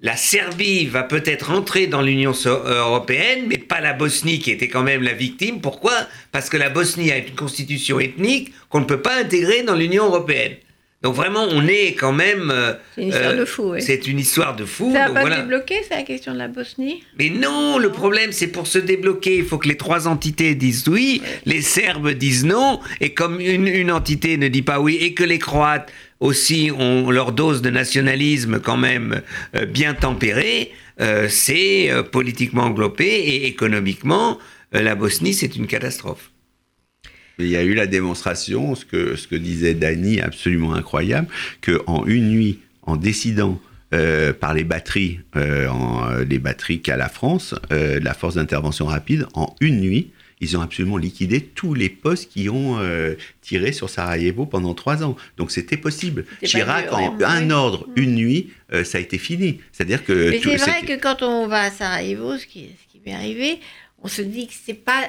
la Serbie va peut-être entrer dans l'Union euh, européenne, mais pas la Bosnie qui était quand même la victime. Pourquoi? Parce que la Bosnie a une constitution ethnique qu'on ne peut pas intégrer dans l'Union européenne. Donc vraiment, on est quand même. euh, C'est une histoire euh, de fou, oui. C'est une histoire de fou. Ça va pas voilà. se débloquer, c'est la question de la Bosnie? Mais non, le problème, c'est pour se débloquer, il faut que les trois entités disent oui, les Serbes disent non, et comme une, une entité ne dit pas oui, et que les Croates aussi ont leur dose de nationalisme quand même euh, bien tempérée, c'est politiquement englobé et économiquement, la Bosnie, c'est une catastrophe. Il y a eu la démonstration, ce que, ce que disait Dany, absolument incroyable, qu'en une nuit, en décidant euh, par les batteries, euh, en, euh, les batteries qu'a la France, euh, la force d'intervention rapide, en une nuit, ils ont absolument liquidé tous les postes qui ont tiré sur Sarajevo pendant trois ans. Donc c'était possible. Chirac, en un ordre, une nuit, ça a été fini. C'est-à-dire que... Mais c'est vrai que quand on va à Sarajevo, ce qui, ce qui m'est arrivé, on se dit que c'est pas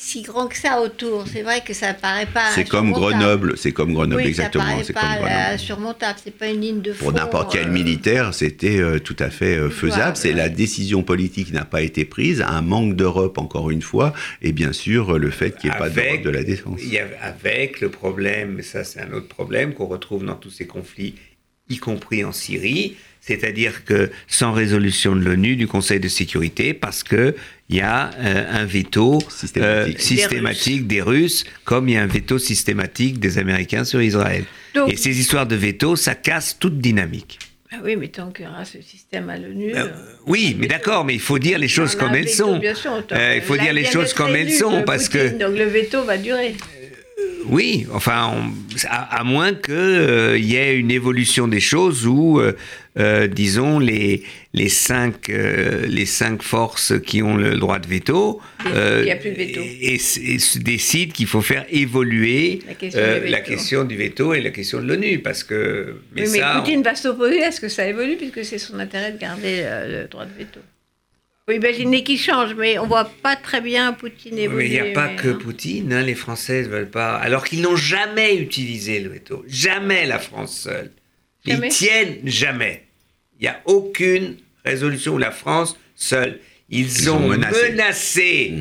si grand que ça autour. C'est vrai que ça paraît pas. C'est comme. Grenoble, c'est comme Grenoble, Oui, exactement. Ça C'est paraît comme pas euh, Grenoble. insurmontable. C'est pas une ligne de front. Pour n'importe quel euh, militaire, c'était euh, tout à fait euh, faisable. C'est la décision politique qui n'a pas été prise, un manque d'Europe encore une fois, et bien sûr le fait qu'il n'y ait pas Avec- d'Europe de la défense. Il y a- avec le problème, mais ça c'est un autre problème qu'on retrouve dans tous ces conflits, y compris en Syrie, c'est-à-dire que sans résolution de l'ONU, du Conseil de sécurité, parce que il y a euh, un veto Systématique. euh, systématique des, Russes, comme il y a un veto systématique des Américains sur Israël. Donc- Et ces histoires de veto, ça casse toute dynamique. Ah oui, mais tant qu'il y aura ce système à l'ONU. Euh, euh, oui, mais d'accord, mais il faut dire les choses comme elles sont. il faut dire les choses comme elles sont, parce Poutine, que Donc le veto va durer. Oui, enfin, on- à, à moins qu'il y ait une évolution des choses où, euh, euh, disons, les, les, cinq, euh, les cinq forces qui ont le droit de veto, Décident qu'il y a plus de veto. et, et- décident qu'il faut faire évoluer La question euh, du veto. la question du veto et la question de l'ONU, parce que... oui, mais ça, on- Poutine va s'opposer à ce que ça évolue, puisque c'est son intérêt de garder euh, le droit de veto. Faut imaginer qu'il change, mais on voit pas très bien Poutine Oui, évoluer. mais il n'y a pas mais, que hein. Poutine, hein, les Français ne veulent pas. Alors qu'ils n'ont jamais utilisé le veto. Jamais la France seule. Jamais. Ils tiennent jamais. Il n'y a aucune résolution où la France seule. Ils, Ils ont, ont menacé. menacé,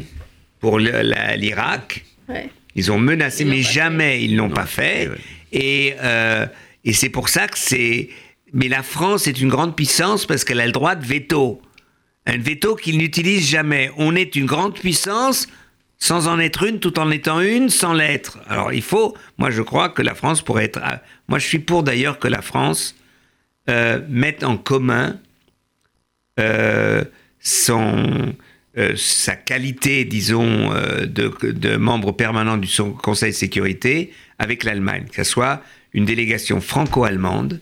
pour l'Irak. Ouais. Ils ont menacé, Ils mais jamais ils l'ont pas fait. ouais. Et, euh, et c'est pour ça que c'est. Mais la France est une grande puissance parce qu'elle a le droit de veto. Un veto qu'il n'utilise jamais. On est une grande puissance sans en être une, tout en étant une, sans l'être. Alors il faut. Moi, je crois que la France pourrait être. ah, Moi, je suis pour d'ailleurs que la France euh, mette en commun euh, euh, sa qualité, disons, euh, de, membre permanent du Conseil de sécurité avec l'Allemagne, que ce soit une délégation franco-allemande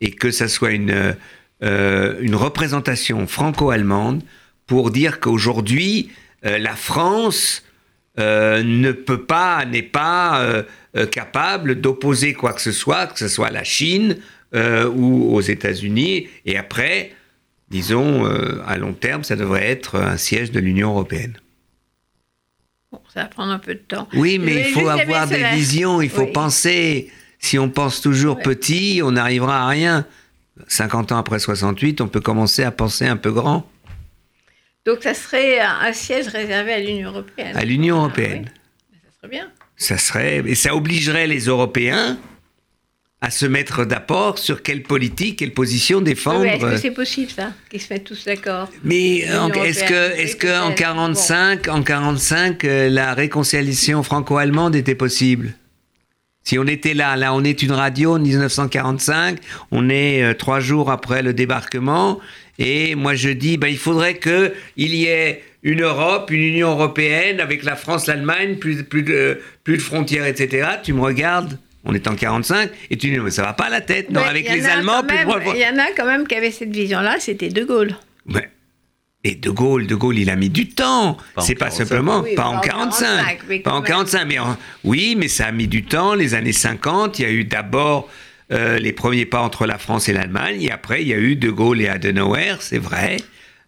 et que ce soit une, euh, une représentation franco-allemande pour dire qu'aujourd'hui, euh, la France euh, ne peut pas, n'est pas capable d'opposer quoi que ce soit, que ce soit à la Chine ou aux États-Unis. Et après, disons, à long terme, ça devrait être un siège de l'Union européenne. Bon, ça va prendre un peu de temps. Oui, mais il faut avoir des cela. visions, il faut Oui. penser. Si on pense toujours Ouais. petit, on n'arrivera à rien. 50 ans après 68, on peut commencer à penser un peu grand. Donc ça serait un, un siège réservé à l'Union européenne. À l'Union Ah, européenne. oui. Ça serait bien. Ça serait, et ça obligerait les Européens à se mettre d'accord sur quelle politique, quelle position Oui, défendre. mais Est-ce que c'est possible ça Qu'ils se mettent tous d'accord Mais est-ce que, est-ce oui, que en peut-être. 45, en 45, euh, la réconciliation franco-allemande était possible? Si on était là, là, on est une radio en 1945, on est euh, trois jours après le débarquement, et moi je dis, ben, il faudrait que il y ait une Europe, une Union européenne avec la France, l'Allemagne, plus, plus de, plus de frontières, etc. Tu me regardes. On est en 45 et tu dis mais ça va pas à la tête non Ouais, avec les Allemands. Il y en a quand même qui avaient cette vision-là, c'était De Gaulle. Ouais. Et De Gaulle, De Gaulle, il a mis du temps. C'est pas 45. simplement, Oui, pas en en 45. 45, mais pas en même. 45, mais en- oui, mais ça a mis du temps. Les années 50, il y a eu d'abord euh, les premiers pas entre la France et l'Allemagne, et après il y a eu De Gaulle et Adenauer, c'est vrai.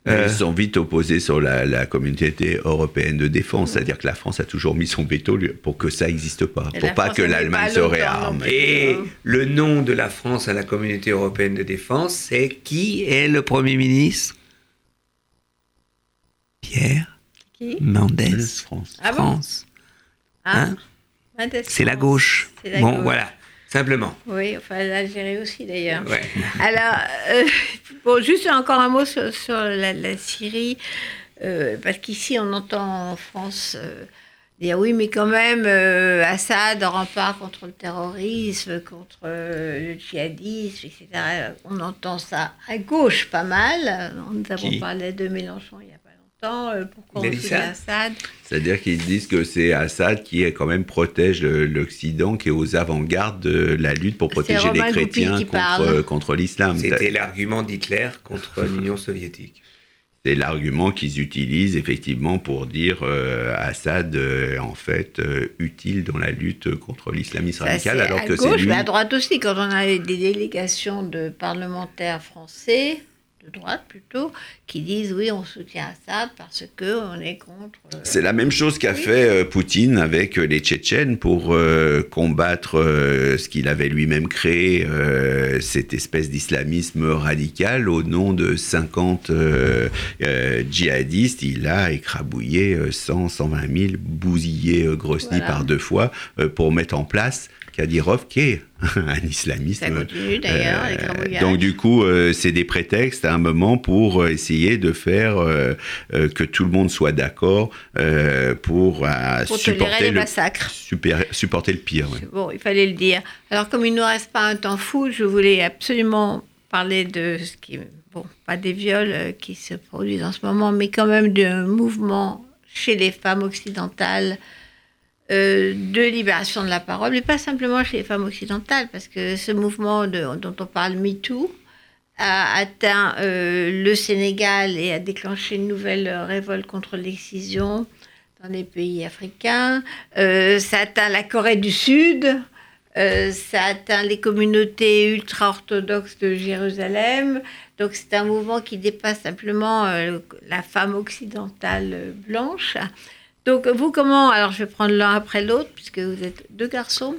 Euh, Ils sont vite opposés sur la, la communauté européenne de défense, c'est-à-dire que la France a toujours mis son veto pour que ça n'existe pas, Et pour pas France que l'Allemagne se réarme. et hein. le nom de la France à la communauté européenne de défense, c'est qui est le Premier ministre? Pierre Qui Mendès. France. Ah bon France. Ah, Hein C'est la France. gauche. C'est la Bon, gauche. voilà, simplement. Oui, enfin l'Algérie aussi d'ailleurs. Ouais. Alors, euh, bon, juste encore un mot sur, sur la, la Syrie, euh, parce qu'ici on entend en France euh, dire oui, mais quand même, euh, Assad rempart contre le terrorisme, contre euh, le djihadisme, etc. On entend ça à gauche pas mal. Nous avons Qui? parlé de Mélenchon il n'y a longtemps. Euh, pourquoi Il a on dit soutient ça? Assad C'est-à-dire qu'ils disent que c'est Assad qui est quand même protège le- l'Occident, qui est aux avant-gardes de la lutte pour protéger les chrétiens contre, parle. contre l'islam. C'était l'argument d'Hitler contre l'Union soviétique. C'est l'argument qu'ils utilisent effectivement pour dire euh, Assad euh, en fait euh, utile dans la lutte contre l'islamisme radical, alors à que c'est gauche, lui. mais à droite aussi. Quand on a des délégations de parlementaires français, de droite plutôt, qui disent oui, on soutient Assad parce que on est contre. euh, C'est la même chose qu'a fait euh, Poutine avec euh, les Tchétchènes pour euh, combattre ce qu'il avait lui-même créé, cette espèce d'islamisme radical au nom de 50 euh, euh, djihadistes. Il a écrabouillé euh, 100, 120 000, bousillé Grosny Voilà. par deux fois pour mettre en place Kadyrov, qui est un islamisme Ça continue d'ailleurs, euh, donc du coup, euh, c'est des prétextes à un moment pour euh, essayer de faire euh, que tout le monde soit d'accord pour, supporter, le, massacres. super- supporter le pire. ouais. Bon, il fallait le dire. Alors, comme il ne nous reste pas un temps fou, je voulais absolument parler de ce qui, bon, pas des viols qui se produisent en ce moment, mais quand même d'un mouvement chez les femmes occidentales euh, de libération de la parole, mais pas simplement chez les femmes occidentales, parce que ce mouvement dont on parle MeToo a atteint euh, le Sénégal et a déclenché une nouvelle révolte contre l'excision dans les pays africains. Euh, ça atteint la Corée du Sud. Ça atteint les communautés ultra-orthodoxes de Jérusalem. Donc c'est un mouvement qui dépasse simplement la femme occidentale blanche. Donc vous, comment, alors je vais prendre l'un après l'autre, puisque vous êtes deux garçons.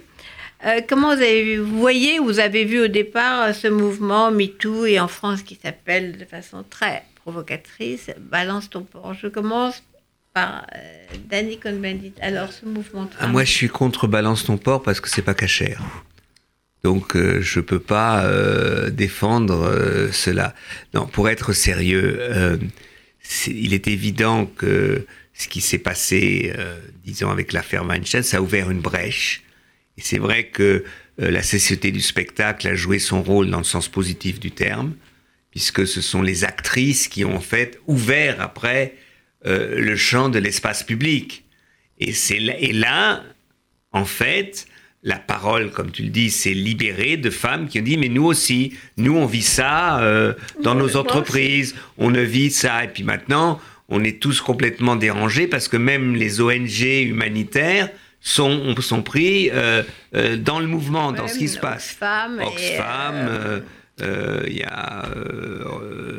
Euh, comment vous avez vu, vous voyez, vous avez vu au départ euh, ce mouvement MeToo et en France qui s'appelle de façon très provocatrice Balance ton porc. Je commence par euh, Danny Cohn-Bendit. Alors ce mouvement Ah, moi, je suis contre balance ton porc parce que c'est pas cachère. Donc, euh, je peux pas euh, défendre euh, cela. Non, pour être sérieux, il est évident que ce qui s'est passé, euh, disons, avec l'affaire Weinstein, ça a ouvert une brèche. Et c'est vrai que euh, la société du spectacle a joué son rôle dans le sens positif du terme, puisque ce sont les actrices qui ont en fait ouvert après euh, le champ de l'espace public. Et, c'est là, et là, en fait, la parole, comme tu le dis, s'est libérée de femmes qui ont dit, mais nous aussi, nous on vit ça euh, dans nos entreprises, on ne vit ça. Et puis maintenant, on est tous complètement dérangés parce que même les ONG humanitaires sont, sont pris euh, euh, dans le mouvement, dans ce qui se passe. Oxfam. euh, il y a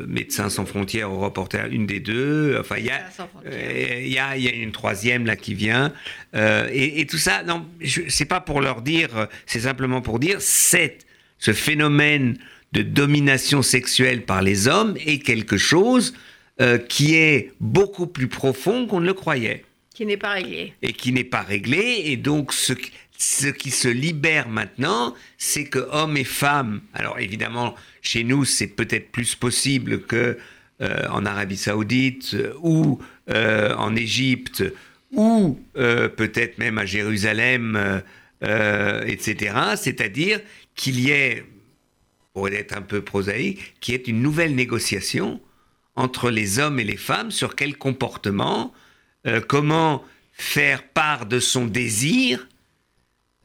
Médecins sans frontières au reporter, une des deux. Enfin, il y y a, y a une troisième là qui vient. Euh, et, et tout ça, non, c'est pas pour leur dire, c'est simplement pour dire, c'est ce phénomène de domination sexuelle par les hommes est quelque chose euh, qui est beaucoup plus profond qu'on ne le croyait qui n'est pas réglé. et qui n'est pas réglé. Et donc, ce, qui- ce qui se libère maintenant, c'est que hommes et femmes, alors évidemment, chez nous, c'est peut-être plus possible que euh, en Arabie Saoudite euh, ou euh, en Égypte ou euh, peut-être même à Jérusalem, etc. C'est-à-dire qu'il y ait, pour être un peu prosaïque, qu'il y ait une nouvelle négociation entre les hommes et les femmes sur quel comportement, euh, comment faire part de son désir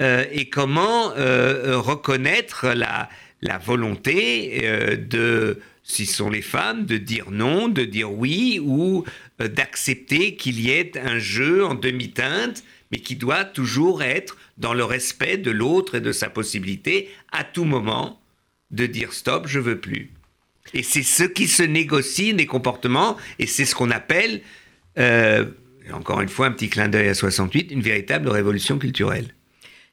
euh, et comment euh, reconnaître la, la volonté de, si sont les femmes, de dire non, de dire oui ou d'accepter qu'il y ait un jeu en demi-teinte, mais qui doit toujours être dans le respect de l'autre et de sa possibilité à tout moment de dire stop, je veux plus. Et c'est ce qui se négocie des comportements, et c'est ce qu'on appelle, euh, encore une fois, un petit clin d'œil à 68, une véritable révolution culturelle.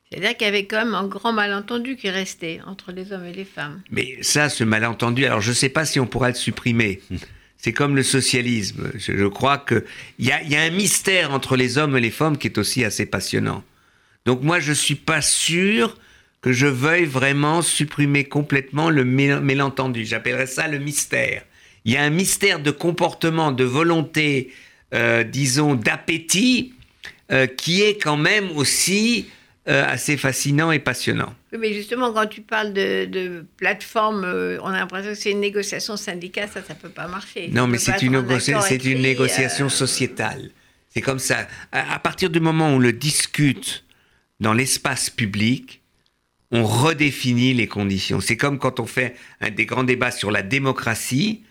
C'est-à-dire qu'il y avait quand même un grand malentendu qui restait entre les hommes et les femmes. Mais ça, ce malentendu, alors je ne sais pas si on pourra le supprimer. C'est comme le socialisme. Je, je crois qu'il y a, y a un mystère entre les hommes et les femmes qui est aussi assez passionnant. Donc moi, je ne suis pas sûr que je veuille vraiment supprimer complètement le mélentendu. J'appellerais ça le mystère. Il y a un mystère de comportement, de volonté, euh, disons, d'appétit, euh, qui est quand même aussi euh, assez fascinant et passionnant. Oui, mais justement, quand tu parles de, de plateforme, euh, on a l'impression que c'est une négociation syndicale, ça, ça peut pas marcher. Non, Ça mais c'est une, c'est négociation euh, sociétale. C'est comme ça. À, à partir du moment où on le discute dans l'espace public, on redéfinit les conditions. C'est comme quand on fait un des grands débats sur la démocratie,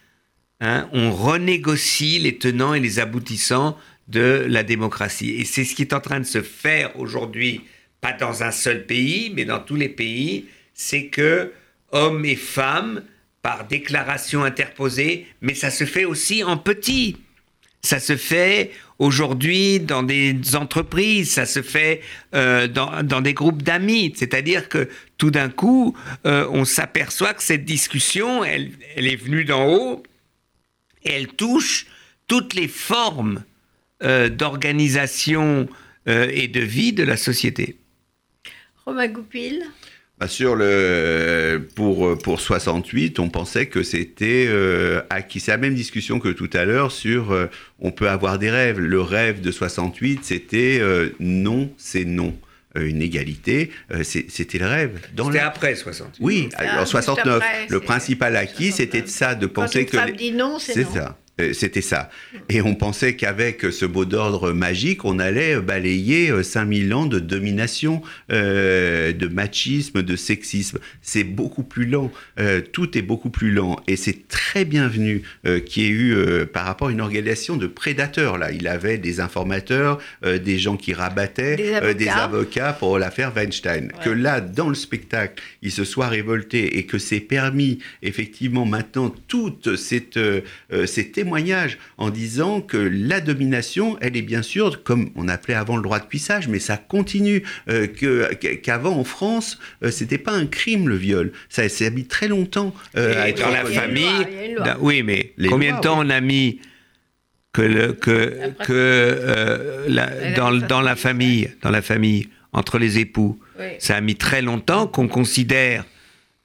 hein, on renégocie les tenants et les aboutissants de la démocratie. Et c'est ce qui est en train de se faire aujourd'hui, pas dans un seul pays, mais dans tous les pays, c'est que hommes et femmes par déclaration interposée, mais ça se fait aussi en petit. Ça se fait aujourd'hui dans des entreprises, ça se fait euh, dans, dans, des groupes d'amis. C'est-à-dire que tout d'un coup, euh, on s'aperçoit que cette discussion, elle, elle est venue d'en haut et elle touche toutes les formes euh, d'organisation et de vie de la société. Romain Goupil bah sur le, pour, pour 68, on pensait que c'était euh, acquis. C'est la même discussion que tout à l'heure sur euh, on peut avoir des rêves. Le rêve de 68, c'était euh, non, c'est non. Une égalité, c'était le rêve. C'était la... après 68. Oui, en 69. Après, le principal acquis, c'était ça, de penser Quand une que. dit non, c'est non. ça. Euh, C'était ça. Et on pensait qu'avec ce mot d'ordre magique, on allait balayer 5000 ans de domination, euh, de machisme, de sexisme. C'est beaucoup plus lent. Euh, tout est beaucoup plus lent. Et c'est très bienvenu euh, qu'il y ait eu, euh, par rapport à une organisation de prédateurs. Là, il avait des informateurs, euh, des gens qui rabattaient, Des avocats. des avocats pour l'affaire Weinstein. Ouais. Que là, dans le spectacle, il se soit révolté et que c'est permis, effectivement, maintenant, toute cette, euh, en disant que la domination, elle est bien sûr, comme on appelait avant le droit de cuissage, mais ça continue, euh, qu'avant en France, euh, c'était pas un crime le viol. Ça s'est mis très longtemps euh, Et à être dans la famille, oui, mais Les combien lois, de temps oui. on a mis que le que Après- que euh, la- dans la famille, dans la famille entre les époux, Oui. ça a mis très longtemps qu'on considère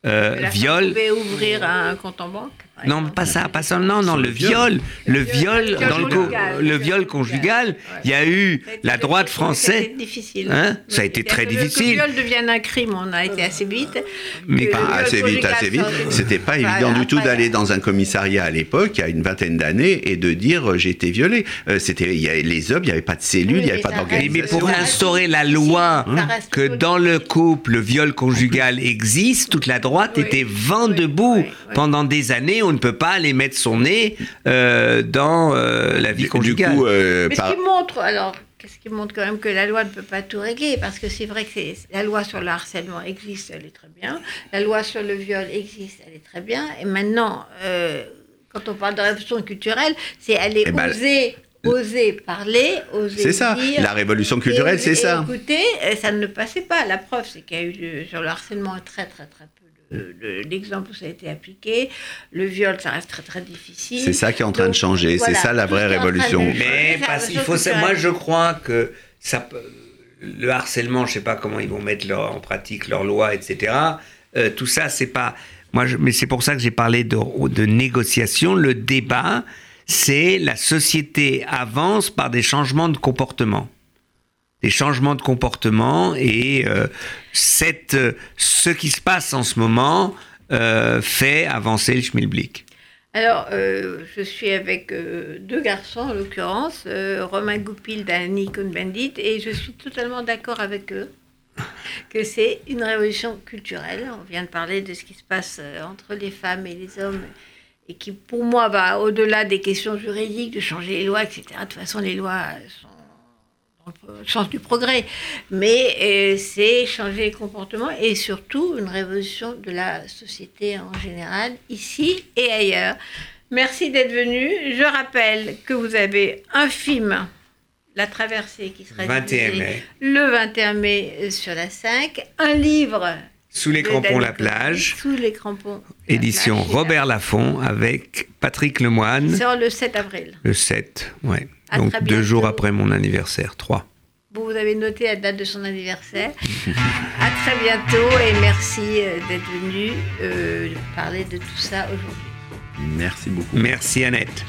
euh, viol. pouvait ouvrir un compte en banque Non, pas ça, pas ça. Non, non, le le viol. le viol dans le viol conjugal. Il y a eu la droite française. C'était difficile. Hein? Ça a été très difficile. Le viol devienne un crime, on a été assez vite. Mais pas assez vite, assez vite. C'était pas Voilà, évident du tout d'aller dans un commissariat à l'époque, il y a une vingtaine d'années, et de dire euh, j'ai été violé. Euh, c'était, il y avait les hommes, il n'y avait pas de cellule, il n'y avait pas Oui, mais d'organisation. pour instaurer la loi reste que dans le couple, le viol conjugal existe, toute la droite était vent debout. Pendant des années, on ne peut pas aller mettre son nez euh, dans euh, la vie Du- conjugale. Du coup, euh, Mais par- ce qui montre, alors, qu'est-ce qui montre quand même que la loi ne peut pas tout régler? Parce que c'est vrai que c'est- la loi sur le harcèlement existe, elle est très bien. La loi sur le viol existe, elle est très bien. Et maintenant, euh, quand on parle de révolution culturelle, c'est aller Eh ben, oser, oser parler, oser c'est ça. dire. La révolution culturelle, Et- c'est et ça. Écoutez, ça ne passait pas. La preuve, c'est qu'il y a eu sur le harcèlement très très très d'exemples où ça a été appliqué. Le viol, ça reste très très difficile. C'est ça qui est en train de changer. voilà, c'est ça la vraie révolution. Mais parce qu'il faut, révolution moi, je crois que ça, peut- le harcèlement, je sais pas comment ils vont mettre leur- en pratique leurs lois, etc. Euh, tout ça, c'est pas. Moi, je- mais c'est pour ça que j'ai parlé de, de négociation. Le débat, c'est la société avance par des changements de comportement. Des changements de comportement et euh, euh, ce qui se passe en ce moment euh, fait avancer le schmilblick. Alors, je suis avec deux garçons, en l'occurrence, Romain Goupil d'Annie Cohn-Bendit, et je suis totalement d'accord avec eux que c'est une révolution culturelle. On vient de parler de ce qui se passe entre les femmes et les hommes, et qui, pour moi, va au-delà des questions juridiques, de changer les lois, etc. De toute façon, les lois sont dans le sens du progrès, mais euh, c'est changer les comportements et surtout une révolution de la société en général, ici et ailleurs. Merci d'être venu. Je rappelle que vous avez un film, La Traversée, qui sera 21 diffusé mai. le 21 mai euh, sur la 5, un livre Sous les crampons, la plage. Sous les crampons, la Édition plage, Robert Laffont avec Patrick Lemoine sort le 7 avril. le 7. Ouais. À Donc très deux bientôt. jours après mon anniversaire, 3. Vous, vous avez noté la date de son anniversaire. à très bientôt et merci euh, d'être venu euh, parler de tout ça aujourd'hui. Merci beaucoup. Merci Annette.